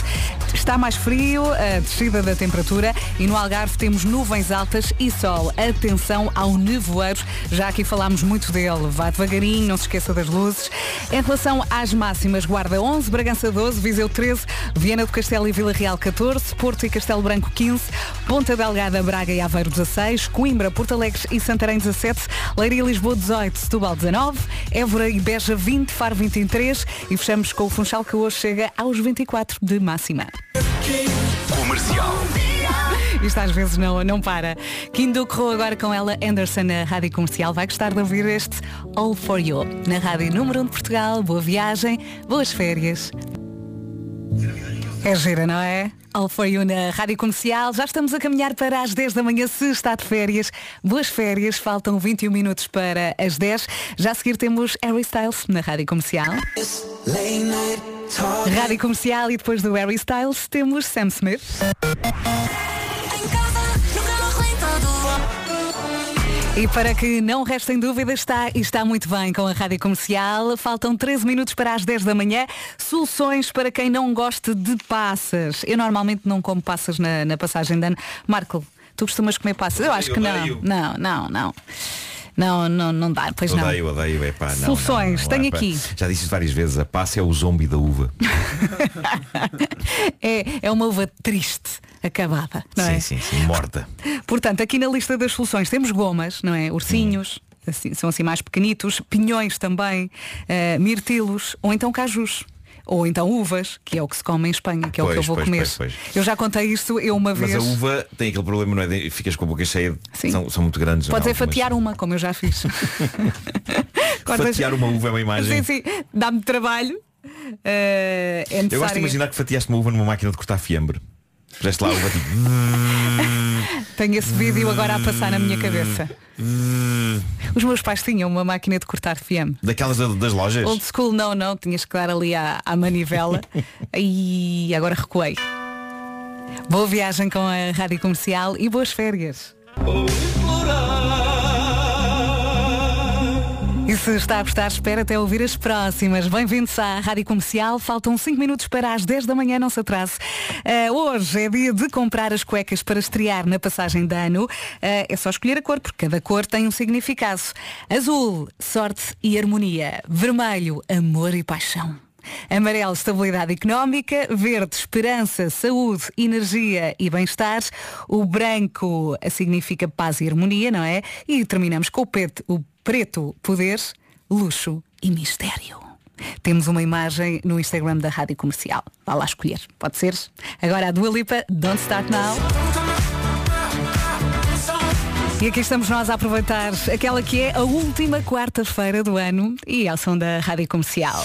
Está mais frio, a descida da temperatura e no Algarve temos nuvens altas e sol. Atenção ao nevoeiro, já aqui falámos muito dele. Vá devagarinho, não se esqueça das luzes. Em relação às máximas, Guarda 11, Bragança 12, Viseu 13, Viana do Castelo e Vila Real 14, Porto e Castelo Branco 15, Ponta Delgada, Braga e Aveiro 16, Coimbra, Porto Alegre e Santarém 17, Leiria e Lisboa 18, Setúbal 19, Évora e Beja 20, Faro 23 e fechamos com o Funchal que hoje chega aos 24 de máxima. Comercial. Isto às vezes não, não para. Kindo correu agora com ela Anderson na Rádio Comercial. Vai gostar de ouvir este All For You na Rádio Número 1 de Portugal. Boa viagem, boas férias. É gira, não é? All For You na Rádio Comercial. Já estamos a caminhar para as 10 da manhã, se está de férias. Boas férias, faltam 21 minutos para as 10. Já a seguir temos Harry Styles na Rádio Comercial. Rádio Comercial e depois do Harry Styles temos Sam Smith. E para que não restem dúvidas, está e está muito bem com a Rádio Comercial. Faltam 13 minutos para as 10 da manhã. Soluções para quem não gosta de passas. Eu normalmente não como passas na, na passagem de ano. Marco, tu costumas comer passas? Eu acho que não. Odeio. Não, não, não. Não, não, não dá, pois não. Odeio, odeio, epá, não, Soluções, tenho aqui. Já disse várias vezes, a passa é o zombi da uva. É, é uma uva triste, acabada, não sim, é? sim, sim, morta. Portanto, aqui na lista das soluções temos gomas, não é? Ursinhos, assim, são assim mais pequenitos, pinhões também, eh, mirtilos ou então cajus. Ou então uvas, que é o que se come em Espanha, que é o que eu Pois, vou pois, comer. pois, pois. Eu já contei isto eu uma Mas vez. a uva tem aquele problema, não é? Ficas com a boca cheia, Sim. são, são muito grandes. Podes é algumas. fatiar uma, como eu já fiz. Fatiar uma uva é uma imagem. Sim, sim, dá-me trabalho. Eh, é Eu gosto de necessário. imaginar que fatiaste uma uva numa máquina de cortar fiambre. Puseste lá uva tipo. Tenho esse vídeo agora a passar na minha cabeça. Os meus pais tinham uma máquina de cortar fiame. Daquelas da- das lojas. Old school não, não, tinhas que dar ali à, à manivela e agora recuei. Boa viagem com a Rádio Comercial e boas férias. E se está a gostar, espera até ouvir as próximas. Bem-vindos à Rádio Comercial. Faltam 5 minutos para as 10 da manhã, não se atrase. Ah, hoje é dia de comprar as cuecas para estrear na passagem de ano. Ah, é só escolher a cor, porque cada cor tem um significado. Azul, sorte e harmonia. Vermelho, amor e paixão. Amarelo, estabilidade económica. Verde, esperança, saúde, energia e bem-estar. O branco significa paz e harmonia, não é? E terminamos com o preto, o preto poder, luxo e mistério. Temos uma imagem no Instagram da Rádio Comercial. Vá lá escolher. Pode ser? Agora a Dua Lipa, Don't Start Now. E aqui estamos nós a aproveitar aquela que é a última quarta-feira do ano e ao som da Rádio Comercial.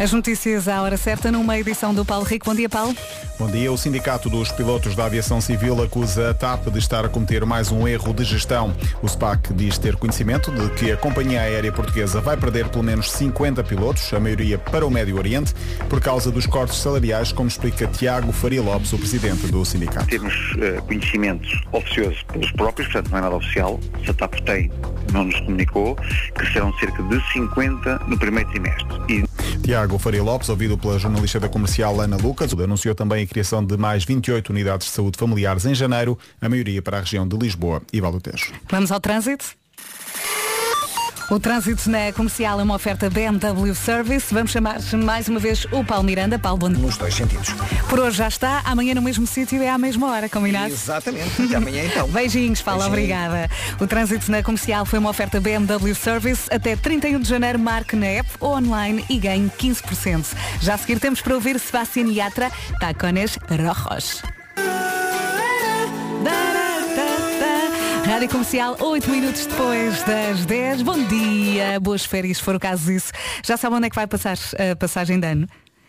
As notícias à hora certa numa edição do Paulo Rico. Bom dia, Paulo. Bom dia. O Sindicato dos Pilotos da Aviação Civil acusa a TAP de estar a cometer mais um erro de gestão. O SPAC diz ter conhecimento de que a companhia aérea portuguesa vai perder pelo menos 50 pilotos, a maioria para o Médio Oriente, por causa dos cortes salariais, como explica Tiago Faria Lopes, o presidente do sindicato. Temos uh, conhecimento oficioso pelos próprios, portanto não é nada oficial, se a TAP tem, não nos comunicou, que serão cerca de 50 no primeiro trimestre. E Tiago Faria Lopes, ouvido pela jornalista da comercial Ana Lucas, anunciou também a criação de mais 28 unidades de saúde familiares em janeiro, a maioria para a região de Lisboa e Vale do Tejo. Vamos ao trânsito? O trânsito na comercial é uma oferta BMW Service. Vamos chamar mais uma vez o Paulo Miranda. Paulo, bom dia. Nos dois sentidos. Por hoje já está. Amanhã no mesmo sítio é à mesma hora, combinado? Exatamente. Até amanhã então. Beijinhos, Paulo. Beijinho. Obrigada. O trânsito na comercial foi uma oferta BMW Service. Até 31 de janeiro, marque na app ou online e ganhe 15%. Já a seguir temos para ouvir Sebastián Yatra, Tacones Rojos. Rádio Comercial, 8 minutos depois das 10. Bom dia, boas férias, se for o caso disso. Já sabe onde é que vai passar a passagem de ano?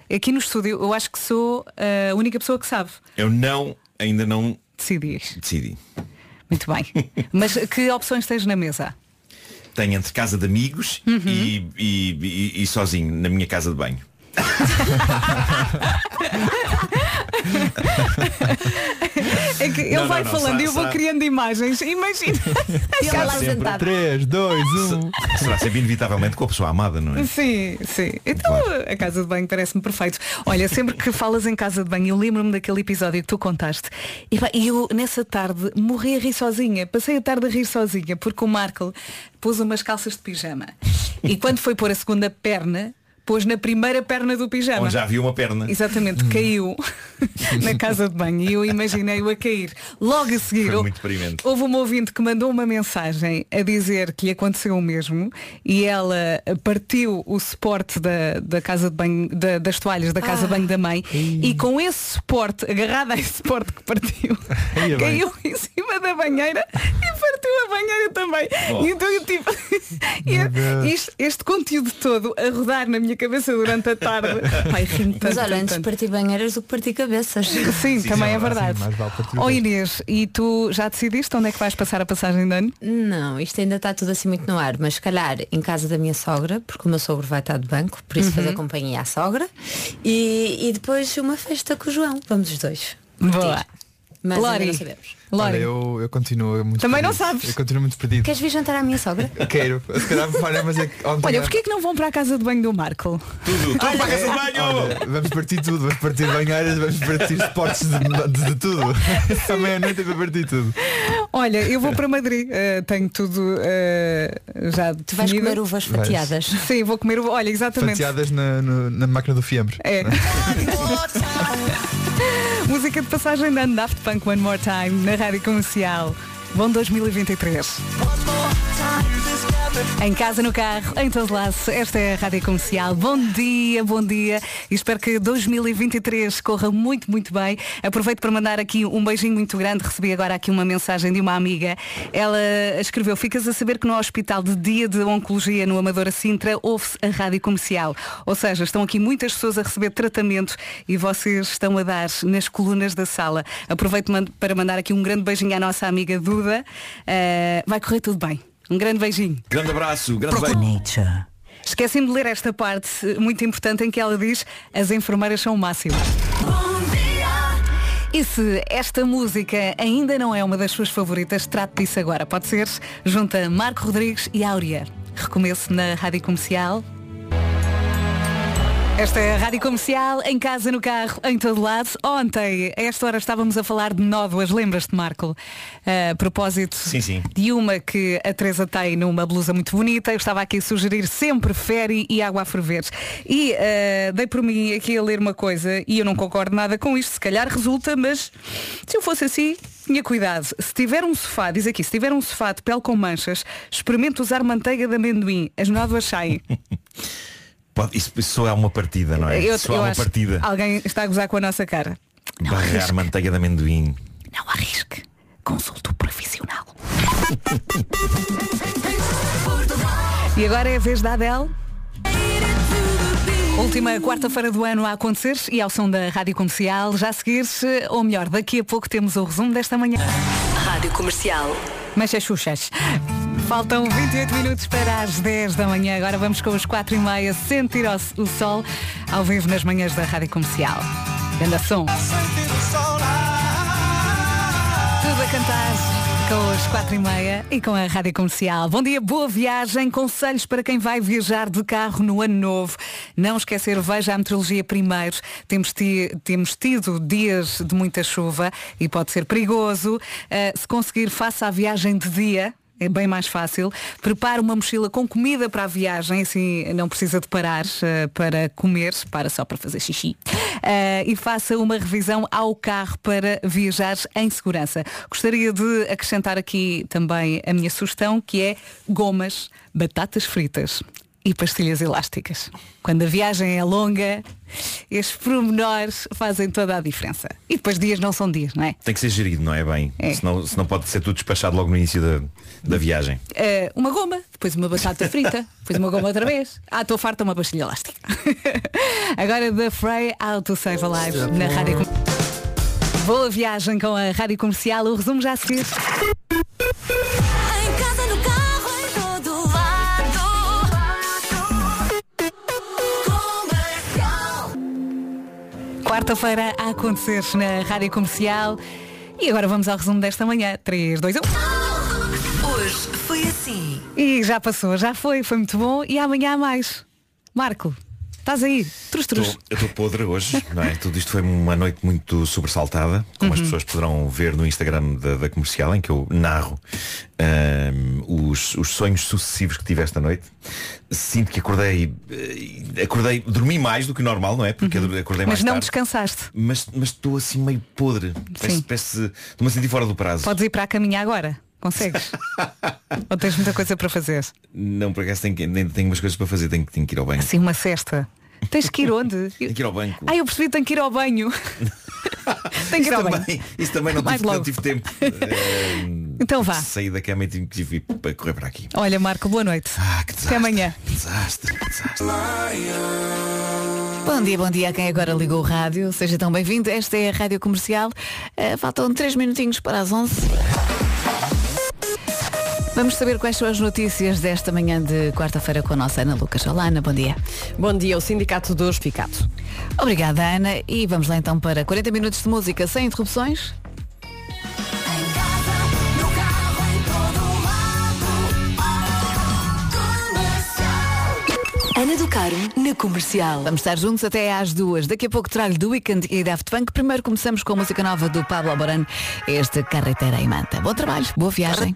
Aqui no estúdio, eu acho que sou a única pessoa que sabe. Eu não, ainda não Decidi. decidi. Muito bem. Mas que opções tens na mesa? Tenho entre casa de amigos Uhum. e, e- e- e sozinho, na minha casa de banho. É que ele Não, vai não, não, falando e eu será- vou será- criando imagens. Imagina. E ela lá sempre sentada. 3, 2, 1. Será sempre inevitavelmente com a pessoa amada, não é? Sim, sim. Então a casa de banho parece-me perfeito. Olha, sempre que falas em casa de banho, eu lembro-me daquele episódio que tu contaste. E pá, e eu nessa tarde morri a rir sozinha. Passei a tarde a rir sozinha, porque o Marco pôs umas calças de pijama. E quando foi pôr a segunda perna, pôs na primeira perna do pijama. Onde já havia uma perna. Exatamente, caiu na casa de banho e eu imaginei-o a cair. Logo a seguir, Foi muito deprimente. houve uma ouvinte que mandou uma mensagem a dizer que lhe aconteceu o mesmo e ela partiu o suporte da, da casa de banho, da- das toalhas da casa de banho da mãe e com esse suporte, agarrada a esse suporte que partiu, Ia bem. caiu em cima da banheira e partiu a banheira também. E então eu tive este, este conteúdo todo a rodar na minha cabeça durante a tarde. Pai, rio Mas tanto, olha, tanto, antes de tanto. partir banheiras do que partir cabeças. Sim, também é verdade. Sim, mais vale partir Ó o Inês, e tu já decidiste onde é que vais passar a passagem de ano? Não, isto ainda está tudo assim muito no ar, mas se calhar em casa da minha sogra, porque o meu sogro vai estar de banco, por isso Uhum. fazer companhia à sogra, e, e depois uma festa com o João. Vamos os dois. Boa. Mas Lori. ainda não sabemos. Olha, eu, eu continuo muito Também não perdido. sabes. Eu continuo muito perdido. Queres vir jantar à minha sogra? Quero. Se calhar olha, mas é que ontem Olha, porquê que não vão para a casa de banho do Marco? Tudo, tudo para a casa de banho! Olha, vamos partir tudo, vamos partir banheiras, vamos partir esportes de, de, de tudo. À meia-noite é para partir tudo. Olha, eu vou para Madrid, eh, tenho tudo eh, já Tu vais definido. comer uvas Vais. fatiadas. Sim, vou comer uva. Olha, exatamente. Fatiadas na, no- na máquina do fiambre. É. Música de passagem da Daft Punk One More Time na Rádio Comercial. Bom 2023. Em casa, no carro, em todo lado, esta é a Rádio Comercial. Bom dia, bom dia. E espero que 2023 corra muito, muito bem. Aproveito para mandar aqui um beijinho muito grande. Recebi agora aqui uma mensagem de uma amiga. Ela escreveu, ficas a saber que no Hospital de Dia de Oncologia no Amadora Sintra ouve-se a Rádio Comercial. Ou seja, estão aqui muitas pessoas a receber tratamento e vocês estão a dar nas colunas da sala. Aproveito para mandar aqui um grande beijinho à nossa amiga Duda. Eh, vai correr tudo bem. Um grande beijinho. Grande abraço, grande beijo. Esqueci-me de ler esta parte eh, muito importante em que ela diz as enfermeiras são o máximo. E se esta música ainda não é uma das suas favoritas, trate disso agora. Pode ser junta Marco Rodrigues e Áurea. Recomeço na Rádio Comercial. Esta é a Rádio Comercial, em casa, no carro, em todo lado. Ontem, a esta hora, estávamos a falar de nódoas, lembras-te, Marco? A propósito Sim, sim. de uma que a Teresa tem numa blusa muito bonita. Eu estava aqui a sugerir sempre fere e água a ferver. E eh, dei por mim aqui a ler uma coisa e eu não concordo nada com isto. Se calhar resulta, mas se eu fosse assim, tinha cuidado. Se tiver um sofá, diz aqui, se tiver um sofá de pele com manchas, experimente usar manteiga de amendoim. As nódoas saem. Pode- isso, isso só é uma partida, não é? Eu- só eu é uma acho- partida. Alguém está a gozar com a nossa cara. Não Barrar arrisque. manteiga de amendoim. Não arrisque. Consulte o profissional. E agora é a vez da Adele. Última quarta-feira do ano a acontecer e ao som da Rádio Comercial, já a seguir, ou melhor, daqui a pouco temos o resumo desta manhã. Rádio Comercial. Mas as Xuxas. Faltam 28 minutos para as 10 da manhã. Agora vamos com os 4 e meia sentir o, sol ao vivo nas manhãs da Rádio Comercial. Ganda som. Tudo a cantar com as quatro e meia e com a Rádio Comercial. Bom dia, boa viagem. Conselhos para quem vai viajar de carro no ano novo. Não esquecer, veja a meteorologia primeiro. Temos, temos tido dias de muita chuva e pode ser perigoso. Uh, se conseguir, faça a viagem de dia. É bem mais fácil. Prepare uma mochila com comida para a viagem, assim não precisa de parar eh, para comer, para só para fazer xixi. Eh, e faça uma revisão ao carro para viajar em segurança. Gostaria de acrescentar aqui também a minha sugestão, que é gomas, batatas fritas e pastilhas elásticas. Quando a viagem é longa, estes pormenores fazem toda a diferença. E depois dias não são dias, não é? Tem que ser gerido, não é bem? Senão, senão pode ser tudo despachado logo no início da, da viagem. Eh, uma goma, depois uma batata frita, depois uma goma outra vez. Ah, estou farta uma pastilha elástica. Agora da Frey Auto Save Alive na Rádio Com- Boa viagem com a Rádio Comercial, o resumo já a seguir. Quarta-feira a acontecer na Rádio Comercial. E agora vamos ao resumo desta manhã. 3, 2, 1. Hoje foi assim. E já passou, já foi, foi muito bom. E amanhã há mais. Marco, estás aí? Trus, trus. Tô- eu estou podre hoje, não é? Tudo isto foi uma noite muito sobressaltada, como as Uhum. pessoas poderão ver no Instagram da, da comercial, em que eu narro ahm, os, os sonhos sucessivos que tive esta noite. Sinto que acordei, eh, acordei, dormi mais do que o normal, não é? Porque eu acordei mais Mas não tarde. descansaste. Mas estou assim meio podre. Parece, parece, estou-me a sentir fora do prazo. Podes ir para a caminha agora. Consegues? Ou tens muita coisa para fazer? Não, por acaso tenho, que- ainda tenho umas coisas para fazer, tenho, que- tenho que ir ao banho. Assim, uma cesta. Tens que ir onde? Tenho que ir ao banco. Ah, eu percebi, tenho que ir ao banho. tenho que ir ao banho. também, isso também não Mais tive, não logo. tive tempo. Eh, Então vá. Saí da cama e tive que vir para correr para aqui. Olha, Marco, boa noite. Ah, Até amanhã. Desastre, desastre. Bom dia, bom dia a quem agora ligou o rádio. Seja tão bem-vindo. Esta é a Rádio Comercial. Eh, faltam três minutinhos para as 11. Vamos saber quais são as notícias desta manhã de quarta-feira com a nossa Ana Lucas. Olá, Ana, bom dia. Bom dia, o Sindicato dos Picato. Obrigada, Ana. E vamos lá então para 40 minutos de música sem interrupções. Ana do Carmo, na comercial. Vamos estar juntos até às duas. Daqui a pouco trago do Weekend e Daft Punk. Primeiro começamos com a música nova do Pablo Alborán, este Carretera e Manta. Bom trabalho, boa viagem.